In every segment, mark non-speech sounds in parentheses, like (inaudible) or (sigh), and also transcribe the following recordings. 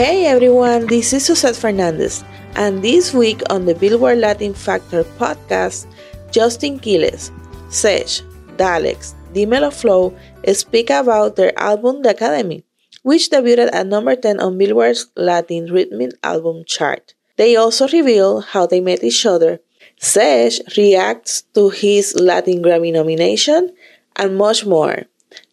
Hey everyone, this is Suzette Fernandez, and this week on the Billboard Latin Factor podcast, Justin Quiles, Sesh, Dalex, Dimelo Flow speak about their album The Academy, which debuted at number 10 on Billboard's Latin Rhythm album chart. They also reveal how they met each other. Sesh reacts to his Latin Grammy nomination and much more.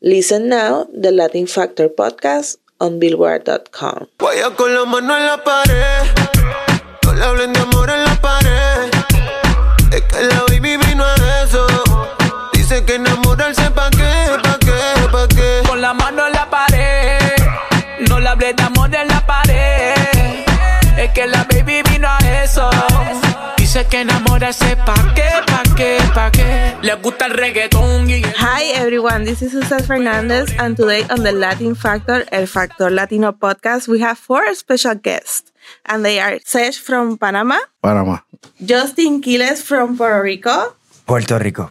Listen now, the Latin Factor podcast on Billboard.com. Vaya con la mano en la pared, no le hablen de amor en la pared. Es que la baby vino a eso. Dice que enamorarse pa' qué, pa' qué, pa' qué. Con la mano en la pared, no le hablé de amor en la pared. Es que la baby vino a eso. Dice que enamorarse pa' qué, pa' qué, pa' qué. Le gusta el reggaetón Hi everyone, this is Susana Fernandez, and today on the Latin Factor, El Factor Latino podcast, we have four special guests, and they are Sesh from Panama, Panamá. Justin Quiles from Puerto Rico, Puerto Rico.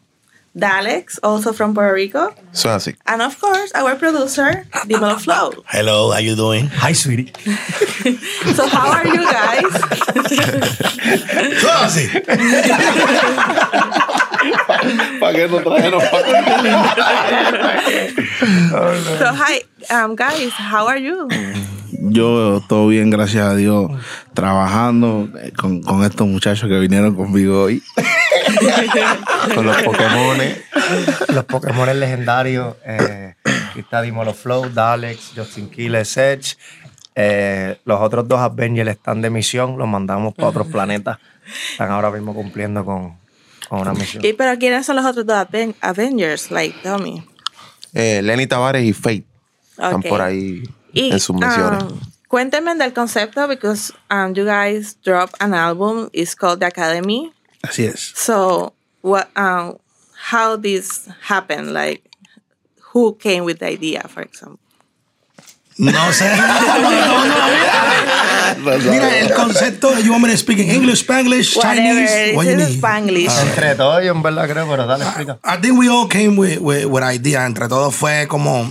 Dalex, also from Puerto Rico, Eso así. and of course, our producer, Dimelo Flow. Hello, how you doing? Hi, sweetie. (laughs) So, how are you guys? Eso así. ¿Para qué no trajeron? so, hi, um, guys, how are you? (laughs) Yo, todo bien, gracias a Dios. Trabajando eh, con, con estos muchachos que vinieron conmigo hoy. (laughs) con los Pokémon. Los Pokémon legendarios. Eh, aquí está Dimolo Flow, Dalex, Justin Quiles, Edge. Eh, los otros dos Avengers están de misión. Los mandamos para otros planetas. Están ahora mismo cumpliendo con, con una misión. ¿Y pero quiénes son los otros dos Aven- Avengers? Like, tell me. Eh, Lenny Tavares y Faith están por ahí Y, en sus misiones. um, cuéntenme del concepto because um, you guys drop an album. It's called The Academy. Así es. So, what? Um, how this happened? Like, who came with the idea, for example? No sé. (laughs) (laughs) Mira, el concepto, you want me to speak in English, Spanglish, Whatever. Chinese? What you need? Spanglish. Entre todos, yo en verdad creo, pero dale, explica. I think we all came with, with, with idea. Entre todos fue como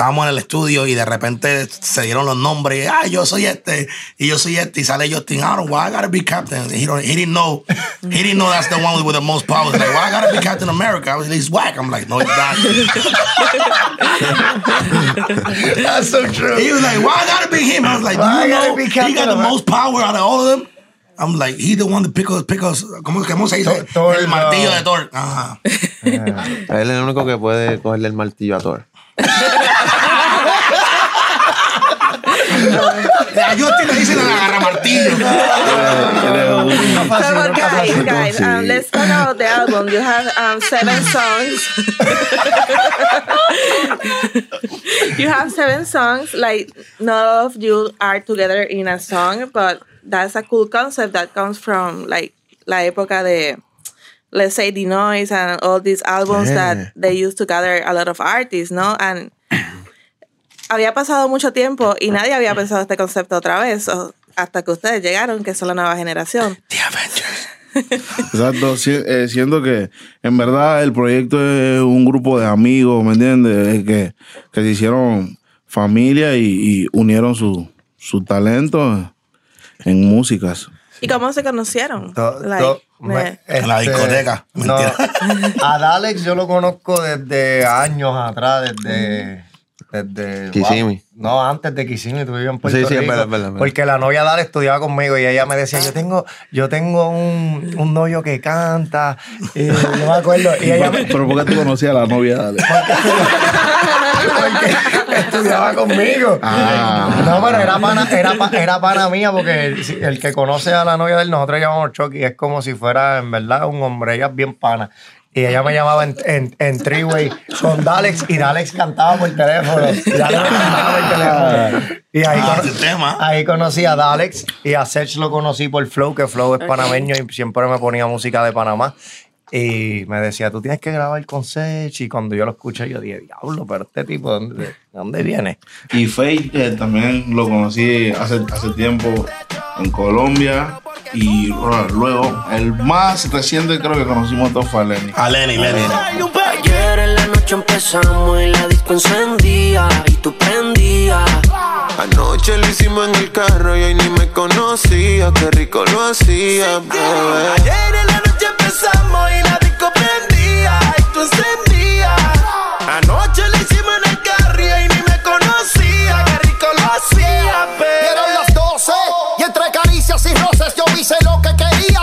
estábamos en el estudio y de repente se dieron los nombres. Ah, yo soy este y yo soy este y sale Justin. I don't know why I gotta be captain. He, don't, he didn't know. He didn't know that's the one with the most powers. Like, why I gotta be Captain America? I was he's whack. I'm like, no, he's not. (laughs) That's so true. He was like, why I gotta be him? I was like, Why I you gotta know, be he got the America? most power out of all of them. I'm like, he the one that pick us, pick us, ¿cómo, cómo se dice? Thor, el martillo no. de Thor. Ajá. (laughs) Él es el único que puede cogerle el martillo a Thor. (laughs) A Justin le dicen el agarra martillo. So, but guys, guys, um, let's talk about the album. You have um, seven songs. you have seven songs. Like, none of you are together in a song, but that's a cool concept that comes from like la época de, let's say, the noise and all these albums Yeah. that they used to gather a lot of artists, ¿no? And había pasado mucho tiempo y nadie había pensado este concepto otra vez. o- hasta que ustedes llegaron, que son la nueva generación. The Avengers. (laughs) Exacto, si- eh, siento que en verdad el proyecto es un grupo de amigos, ¿me entiendes? Que, que se hicieron familia y, y unieron su, su talento en músicas. ¿Y cómo se conocieron? To- Like, to- me- me- En la este, discoteca. no, (laughs) a Alex yo lo conozco desde años atrás, desde. Desde Kissimmee. No, antes de Kissimmee, tú vivías en Puerto Sí, sí, es Rico. verdad, es verdad, es verdad. Porque la novia de Alex estudiaba conmigo y ella me decía, yo tengo, yo tengo un, un novio que canta. Y yo me acuerdo. Y (laughs) ella me, Pero ¿por qué tú conocías a la novia de Ale? porque estudiaba conmigo. Ah. No, pero era pana, era, pa- era pana mía porque el, el que conoce a la novia de él, nosotros llamamos Chucky, es como si fuera en verdad un hombre, ella es bien pana. Y ella me llamaba en, en, en three-way con Dalex y Dalex cantaba por teléfono. Y Dalex (laughs) cantaba por teléfono. Y ahí, Ah, cono- ese tema. ahí conocí a Dalex y a Serge lo conocí por Flow, que Flow es panameño y siempre me ponía música de Panamá. Y me decía, tú tienes que grabar con Sech. Y cuando yo lo escuché, yo dije, diablo, pero este tipo, ¿de dónde, de dónde viene? Y Faith eh, también lo conocí hace, hace tiempo en Colombia. Y luego, el más reciente creo que conocimos todos fue a Lenny. A Lenny, Lenny. Ayer en la noche empezamos y la disco encendía y tú prendías. Anoche lo hicimos en el carro y ahí ni me conocía. Qué rico lo hacía, bebé. Ayer en la noche empezamos y la disco prendía y tú encendías. Anoche lo hicimos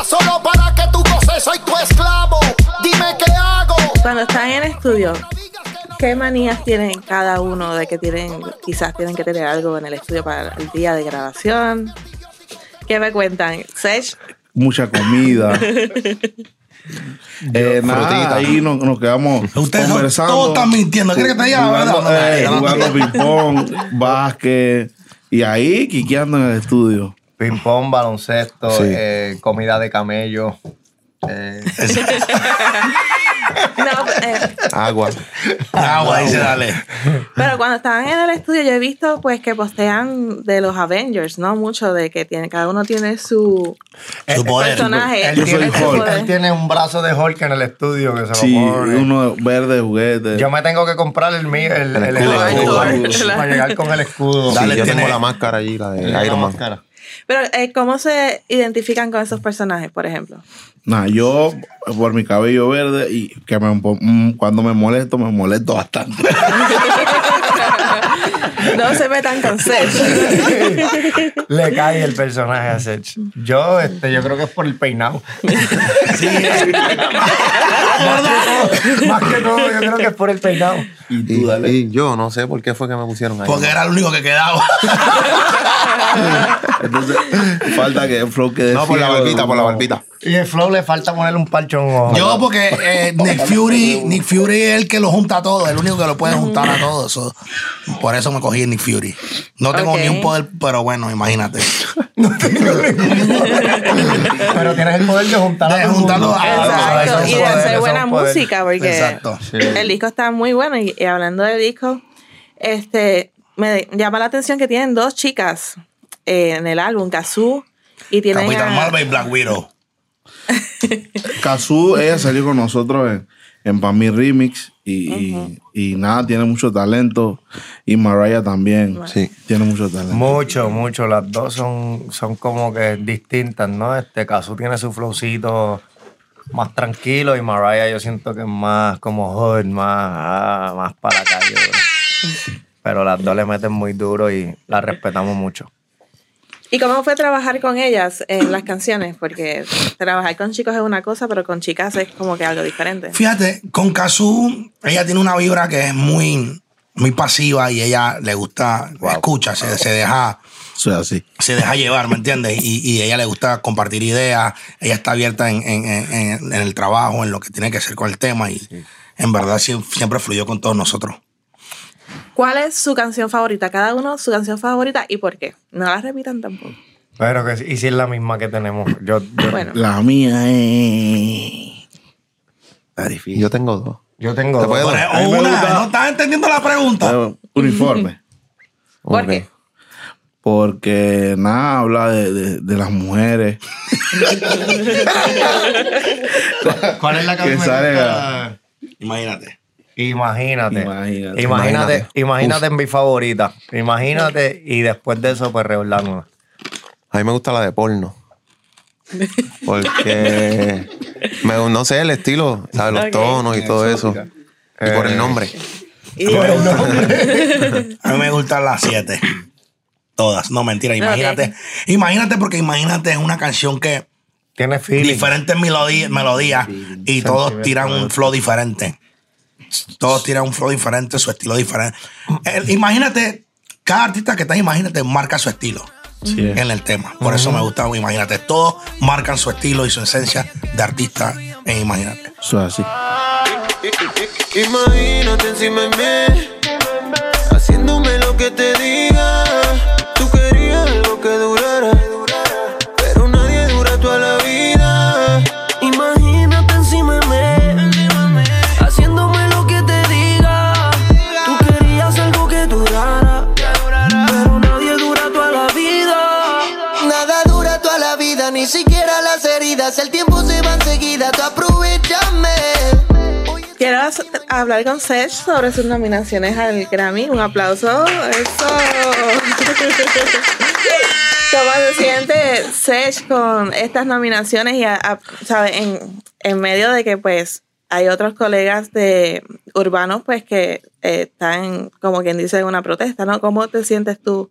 solo para que tú goces. Soy tu esclavo, dime qué hago. Cuando están en estudio, ¿qué manías tienen cada uno de que tienen, quizás tienen que tener algo en el estudio para el día de grabación? ¿Qué me cuentan? Sech, Mucha comida. (laughs) Eh, nada, frutita. ahí nos, nos quedamos Ustedes conversando. todos están mintiendo. ¿Quieres que te diga la verdad? jugando, eh, jugando ping-pong, básquet. Y ahí quiqueando en el estudio. Ping-pong, (laughs) baloncesto, Sí. eh, comida de camello. eh, (laughs) no, eh, Agua. Agua, dice, dale. pero cuando están en el estudio yo he visto pues que postean de los Avengers, ¿no? Mucho de que tiene, cada uno tiene su Su poder. personaje. él, tiene, ese Hulk. poder. él tiene un brazo de Hulk en el estudio que se Sí, lo pone. uno verde juguete. Yo me tengo que comprar el mío, el, el, el escudo. escudo, El escudo. para llegar con el escudo. Sí, Dale, yo tiene- tengo la máscara allí, la de La Iron Man. máscara. Pero eh, ¿cómo se identifican con esos personajes, por ejemplo? Nah, yo por mi cabello verde y que me, mm, cuando me molesto, me molesto bastante. (laughs) No se metan con Sech. (laughs) Le cae el personaje a Sech. Yo, este, yo creo que es por el peinado. (laughs) Más que todo, yo creo que es por el peinado. y tú, Y, dale. y yo no sé por qué fue que me pusieron ahí. Porque era el único que quedaba. Entonces, falta que Flow quede No, por la barbita, por la no. barbita. Y el flow le falta ponerle un ojo. Yo, porque eh, Nick Fury, Nick Fury es el que lo junta todo, el único que lo puede juntar a todo. eso. por eso me cogí Nick Fury. No tengo ni un poder, pero bueno, imagínate. (laughs) Pero tienes el poder de juntar De a todo el juntarlo a- Exacto, y de hacer buena música, porque Exacto. el disco está muy bueno. Y, y hablando del disco, este me llama la atención que tienen dos chicas eh, en el álbum, Kazoo, y tienen Capitán a- Marvel y Black Widow. (laughs) Kazoo, ella salió con nosotros en, en Pa' Mi Remix y, y- y nada, tiene mucho talento. Y Mariah también Sí. tiene mucho talento. Mucho, mucho. Las dos son, son como que distintas, ¿no? Este caso tiene su flowcito más tranquilo y Mariah yo siento que es más como hood, más, ah, más para la (laughs) calle. Pero las dos le meten muy duro y las respetamos mucho. ¿Y cómo fue trabajar con ellas en las canciones? Porque trabajar con chicos es una cosa, pero con chicas es como que algo diferente. Fíjate, con Kazu, ella tiene una vibra que es muy, muy pasiva y ella le gusta, escucha, se, se deja así. se deja llevar, ¿me entiendes? Y, y ella le gusta compartir ideas, ella está abierta en, en- en- en el trabajo, en lo que tiene que hacer con el tema y en verdad siem- siempre fluyó con todos nosotros. ¿Cuál es su canción favorita? Cada uno su canción favorita y por qué. No la repitan tampoco. Pero que sí- y si es la misma que tenemos. Yo, yo, (laughs) Bueno, La mía es. Está difícil. Yo tengo dos. yo tengo ¿Te dos. Pero me una, gusta- ¿no estás entendiendo la pregunta? Uniforme. (laughs) ¿por qué? Porque nada, habla de, de- de las mujeres. (laughs) ¿Cuál es la Que canción? sale Imagínate. Imagínate. Imagínate. Imagínate. Imagínate, en mi favorita. Imagínate y después de eso, pues revelarnos. A mí me gusta la de porno. Porque me- no sé el estilo, ¿sabes? los tonos y todo eso. Y por el nombre. Y (laughs) A mí me gustan las siete. Todas. No, mentira. Imagínate. Imagínate porque imagínate es una canción que Tiene feeling. diferentes melodías, melodías y todos tiran un flow diferente. Todos tiran un flow diferente, su estilo diferente. El- imagínate, cada artista que está, en imagínate, marca su estilo Sí. en el tema. Por eso me gusta, imagínate, todos marcan su estilo y su esencia de artista en Imagínate. Eso es así. Imagínate encima de mí, a hablar con Seth sobre sus nominaciones al Grammy. Un aplauso. Eso. (laughs) ¿Cómo se siente Seth con estas nominaciones y a- a- sabe, en, en medio de que pues hay otros colegas de urbanos pues que eh, están como quien dice en una protesta, ¿no? ¿Cómo te sientes tú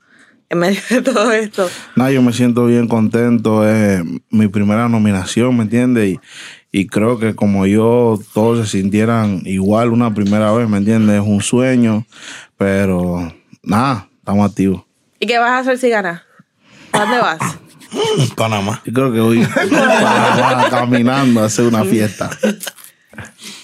en medio de todo esto? Nada, yo me siento bien contento. Es mi primera nominación, ¿me entiendes? Y, y creo que como yo, todos se sintieran igual una primera vez, ¿me entiendes? Es un sueño, pero nada, estamos activos. ¿Y qué vas a hacer si ganas? ¿A dónde vas? (laughs) Panamá. Yo creo que hoy para- caminando a hacer una fiesta.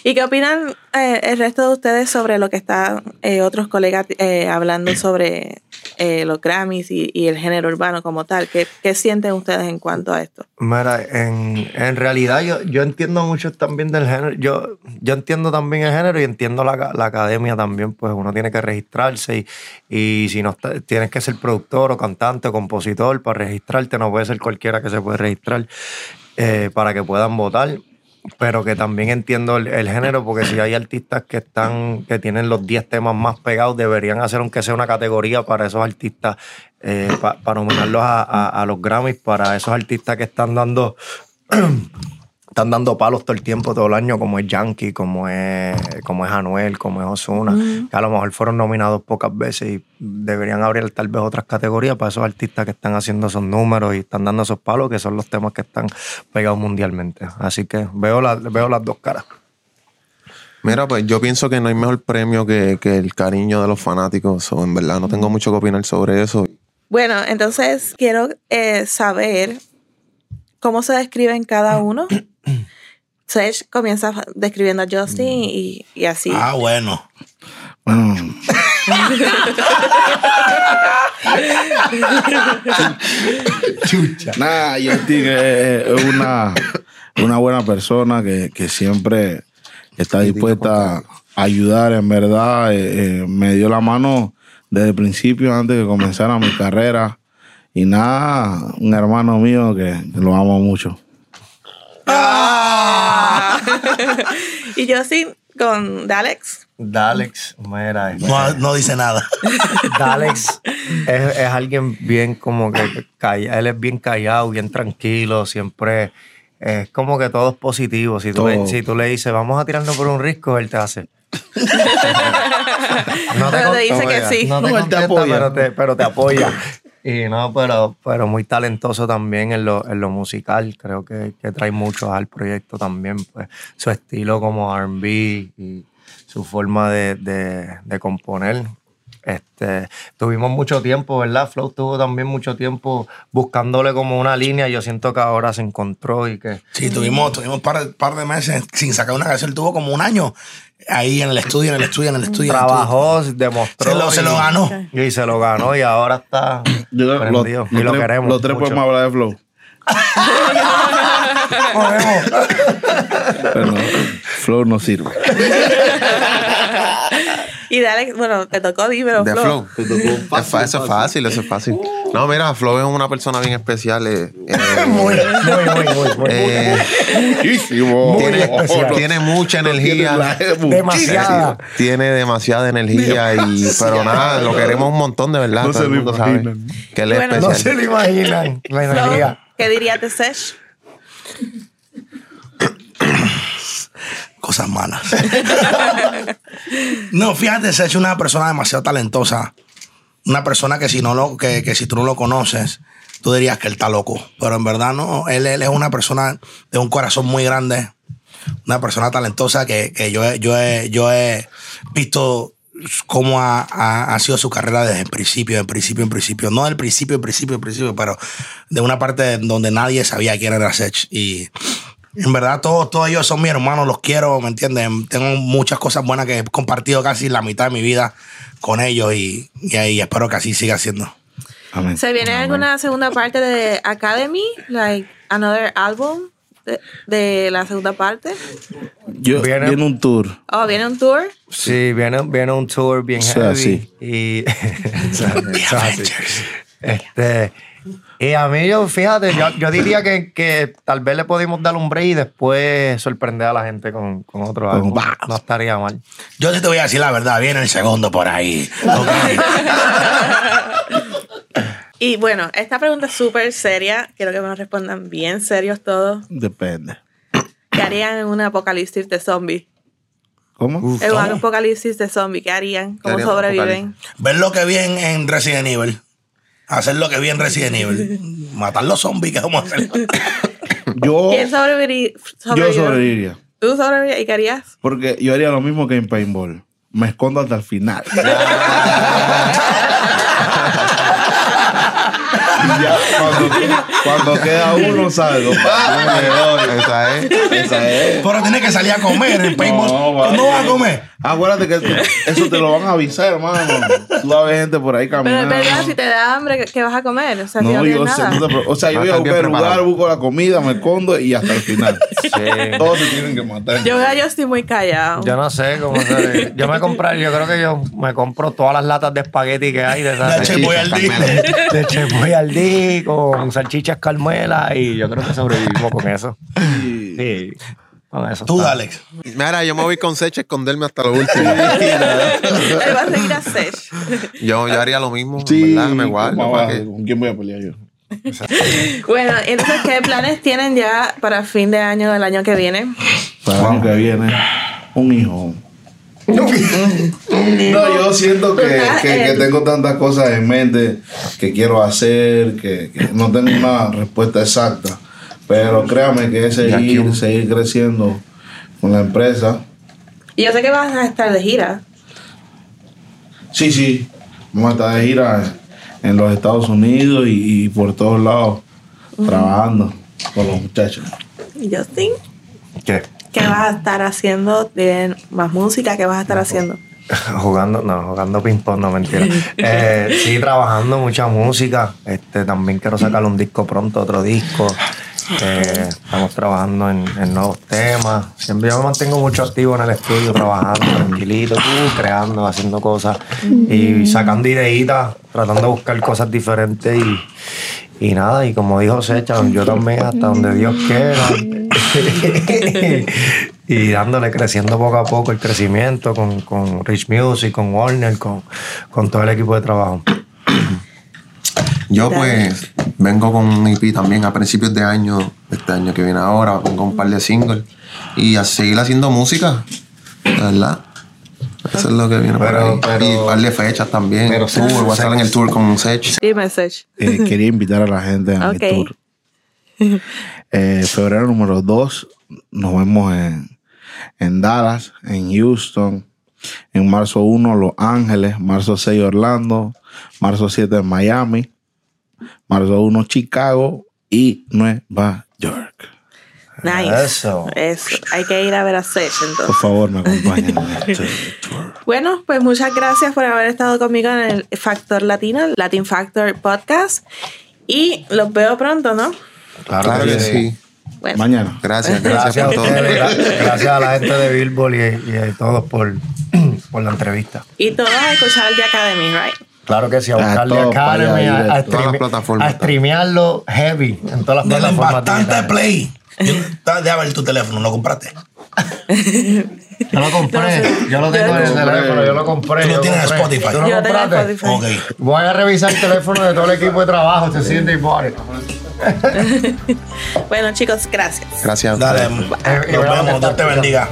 ¿Y qué opinan eh, el resto de ustedes sobre lo que están eh, otros colegas eh, hablando sobre eh, los Grammys y, el género urbano como tal? ¿Qué, qué sienten ustedes en cuanto a esto? Mira, en, en realidad yo, yo entiendo mucho también del género. Yo, yo entiendo también el género y entiendo la, la academia también. Pues uno tiene que registrarse y, y si no está- tienes que ser productor o cantante o compositor para registrarte, no puede ser cualquiera que se puede registrar eh, para que puedan votar. Pero que también entiendo el, género, porque si hay artistas que están, que tienen los 10 temas más pegados, deberían hacer aunque sea una categoría para esos artistas, eh, pa- para nominarlos a- a los Grammys, para esos artistas que están dando están dando palos todo el tiempo, todo el año, como es Yankee, como es, como es Anuel, como es Ozuna, que a lo mejor fueron nominados pocas veces y deberían abrir tal vez otras categorías para esos artistas que están haciendo esos números y están dando esos palos, que son los temas que están pegados mundialmente. Así que veo, la- veo las dos caras. Mira, pues yo pienso que no hay mejor premio que, que el cariño de los fanáticos. O en verdad no tengo mucho que opinar sobre eso. Bueno, entonces quiero eh, saber cómo se describen cada uno. (clears throat) Sech comienza describiendo a Justin y, y así. Ah, bueno. Bueno, Nada, Justin es, es una, una buena persona que, que siempre está dispuesta a ayudar, en verdad. eh, eh, me dio la mano desde el principio, antes de que comenzara mi carrera. Y nada, un hermano mío que, que lo amo mucho. (laughs) y Justin con Dalex. Dalex, mira, No, no dice nada. (laughs) Dalex es, es alguien bien como que calla, él es bien callado, bien tranquilo, siempre es como que todo es positivo. Si tú, le, Todo. si tú le dices, vamos a tirarnos por un risco, él te hace. (laughs) No Pero con- te dice que sí. No te No, él te contesta, apoya. Pero te, pero te apoya. Y no, pero, pero muy talentoso también en lo, en lo musical. Creo que, que trae mucho al proyecto también. Pues, su estilo como RB y su forma de, de- de componer. Este, tuvimos mucho tiempo, ¿verdad? Flow tuvo también mucho tiempo buscándole como una línea. Yo siento que ahora se encontró y que Sí, tuvimos, tuvimos un par, par de meses sin sacar una canción. Tuvo como un año ahí en el estudio, en el estudio, en el estudio. el trabajó, demostró. Se lo- se y- lo ganó. Y se lo ganó y ahora está (clears throat) Yo prendido. y lo tres, queremos. los tres mucho. podemos hablar de Flow. (laughs) Pero no, Flow no sirve. (laughs) Y Dalex, bueno, te tocó, dímelo, De Flo. Flow. Es fa- eso es fácil, eso es fácil. No, mira, Flow es una persona bien especial. eh, eh, (laughs) Muy, muy, muy, muy, muy. eh, Muchísimo. tiene, especial. tiene mucha energía. Demasiada. Tiene demasiada energía y pero nada, lo queremos un montón de verdad. No todo se el lo mundo sabe imaginan. que él es Bueno, No especial. se lo imaginan la energía. ¿Qué dirías de Sech? (coughs) Cosas malas. (laughs) no, fíjate, se ha hecho una persona demasiado talentosa. Una persona que si, no lo, que, que si tú no lo conoces, tú dirías que él está loco. Pero en verdad no, él, es una persona de un corazón muy grande. Una persona talentosa que, que yo, yo, he, yo he visto cómo ha, ha- ha sido su carrera desde el principio, en principio, en principio. No del principio, en principio, en principio, pero de una parte donde nadie sabía quién era Sech. Y en verdad, todos, todos ellos son mis hermanos, los quiero, ¿me entienden? Tengo muchas cosas buenas que he compartido casi la mitad de mi vida con ellos y, y, y espero que así siga siendo. Amén. ¿Se viene alguna segunda parte de Academy? Like another album de, de la segunda parte? Yo, Viene- viene un tour. Oh, viene un tour. Sí, viene, viene un tour bien O sea, heavy. sí. Y. (laughs) Así. Este, Y a mí, yo, fíjate, yo, yo diría que, que tal vez le podemos dar un break y después sorprender a la gente con, con otro álbum. No estaría mal. Yo sí te voy a decir la verdad, viene el segundo por ahí. (laughs) Y bueno, esta pregunta es súper seria. Quiero que me respondan bien serios todos. Depende. ¿Qué harían en un apocalipsis de zombies? ¿Cómo? En un apocalipsis de zombies, ¿qué harían? ¿Cómo harían sobreviven? Ver lo que vi en, en Resident Evil. Hacer lo que vi en Resident Evil. (laughs) Matar los zombies, ¿qué vamos a hacer? (laughs) Yo, ¿Quién sobreviviría? yo sobreviviría. ¿Tú sobrevivirías? ¿Y qué harías? Porque yo haría lo mismo que en paintball. Me escondo hasta el final. (laughs) y ya, cuando, (laughs) cuando queda uno, salgo. (laughs) Esa es. Esa es. Pero tiene que salir a comer en paintball. vale. ¿Cómo vas a comer? Acuérdate que eso te lo van a avisar, hermano. Tú vas a ver gente por ahí Pero caminando. es verdad, si te da hambre, ¿qué- ¿qué vas a comer? O sea, si no, tienes yo sé, nada. no te pre- o sea, yo voy a buscar el lugar, busco la comida, me escondo y hasta el final. Todos se tienen que matar. Yo, yo estoy muy callado. Yo no sé cómo se Yo me compré, yo creo que yo me compro todas las latas de espagueti que hay de esas. De Chepo y al día. (laughs) de Chepo y al con salchichas carmela y yo creo que sobrevivimos con eso. Sí, con eso. Tú, está. Alex. Mira, yo me voy con Sech a esconderme hasta lo último. (laughs) Él va a seguir a Sesh. yo, yo haría lo mismo, Sí, ¿verdad? Me guardo. ¿cómo ¿para va? qué? ¿Con quién voy a pelear yo? (laughs) Bueno, entonces, ¿qué planes tienen ya para fin de año, del año que viene? Para el año que viene, un hijo. No, yo siento que, que- que tengo tantas cosas en mente que quiero hacer, que, que no tengo una respuesta exacta. Pero créame que es seguir, seguir creciendo con la empresa. Y yo sé que vas a estar de gira. Sí, sí. Vamos a estar de gira en los Estados Unidos y, y por todos lados trabajando con los muchachos. Y Justin, ¿Qué? ¿Qué vas a estar haciendo? ¿Tienen más música? ¿Qué vas a estar haciendo? (laughs) Jugando, no, jugando ping-pong, no mentira. (laughs) Eh, sí, trabajando mucha música. Este, también quiero sacar un disco pronto, otro disco. Eh, estamos trabajando en, en nuevos temas. Siempre yo me mantengo mucho activo en el estudio, trabajando tranquilito, creando, haciendo cosas y sacando ideitas, tratando de buscar cosas diferentes y, y nada. Y como dijo Secha, yo también hasta donde Dios quiera. (laughs) y dándole creciendo poco a poco el crecimiento con, con Rich Music, con Warner, con, con todo el equipo de trabajo. Yo pues vengo con un EP también a principios de año, este año que viene ahora, pongo un par de singles y a seguir haciendo música, verdad. Eso es lo que viene Pero- por ahí. pero- y un par de fechas también. pero tour, Sech- voy a estar en el tour con Sech. Dime, Sech. Eh, quería invitar a la gente a Ok. mi tour. (laughs) Eh, febrero número 2 nos vemos en, en Dallas, en Houston. En marzo 1 Los Ángeles, marzo 6 Orlando, marzo 7 Miami, marzo 1 Chicago y Nueva York. Nice. Eso. Eso. Hay que ir a ver a Sech Por entonces. favor, me acompañen en (laughs) este tour. Bueno, pues muchas gracias por haber estado conmigo en el Factor Latino, Latin Factor Podcast. Y los veo pronto, ¿no? Claro, Claro que sí. Bueno, Mañana. Gracias, Gracias, gracias a ustedes, gra- (laughs) gracias a la gente de Billboard y, y a todos por, (clears throat) por la entrevista. y todos a escuchar The Academy, right? Claro que sí, a A buscarle allá, Academy, a, a. Todas las plataformas. a streamearlo heavy en todas las Denle plataformas. bastante digitales. play. Yo- Déjame ver tu teléfono, ¿lo compraste? Yo lo compré, No yo lo tengo Yo en el teléfono, yo lo compré. Tú lo yo tienes en compré. Spotify. ¿Tú lo Yo compraste? Spotify. Ok. Voy a revisar el teléfono de todo el equipo de trabajo, se siente igual. (laughs) Bueno, chicos, gracias. Gracias. Dale, nos vemos. Dios te bendiga.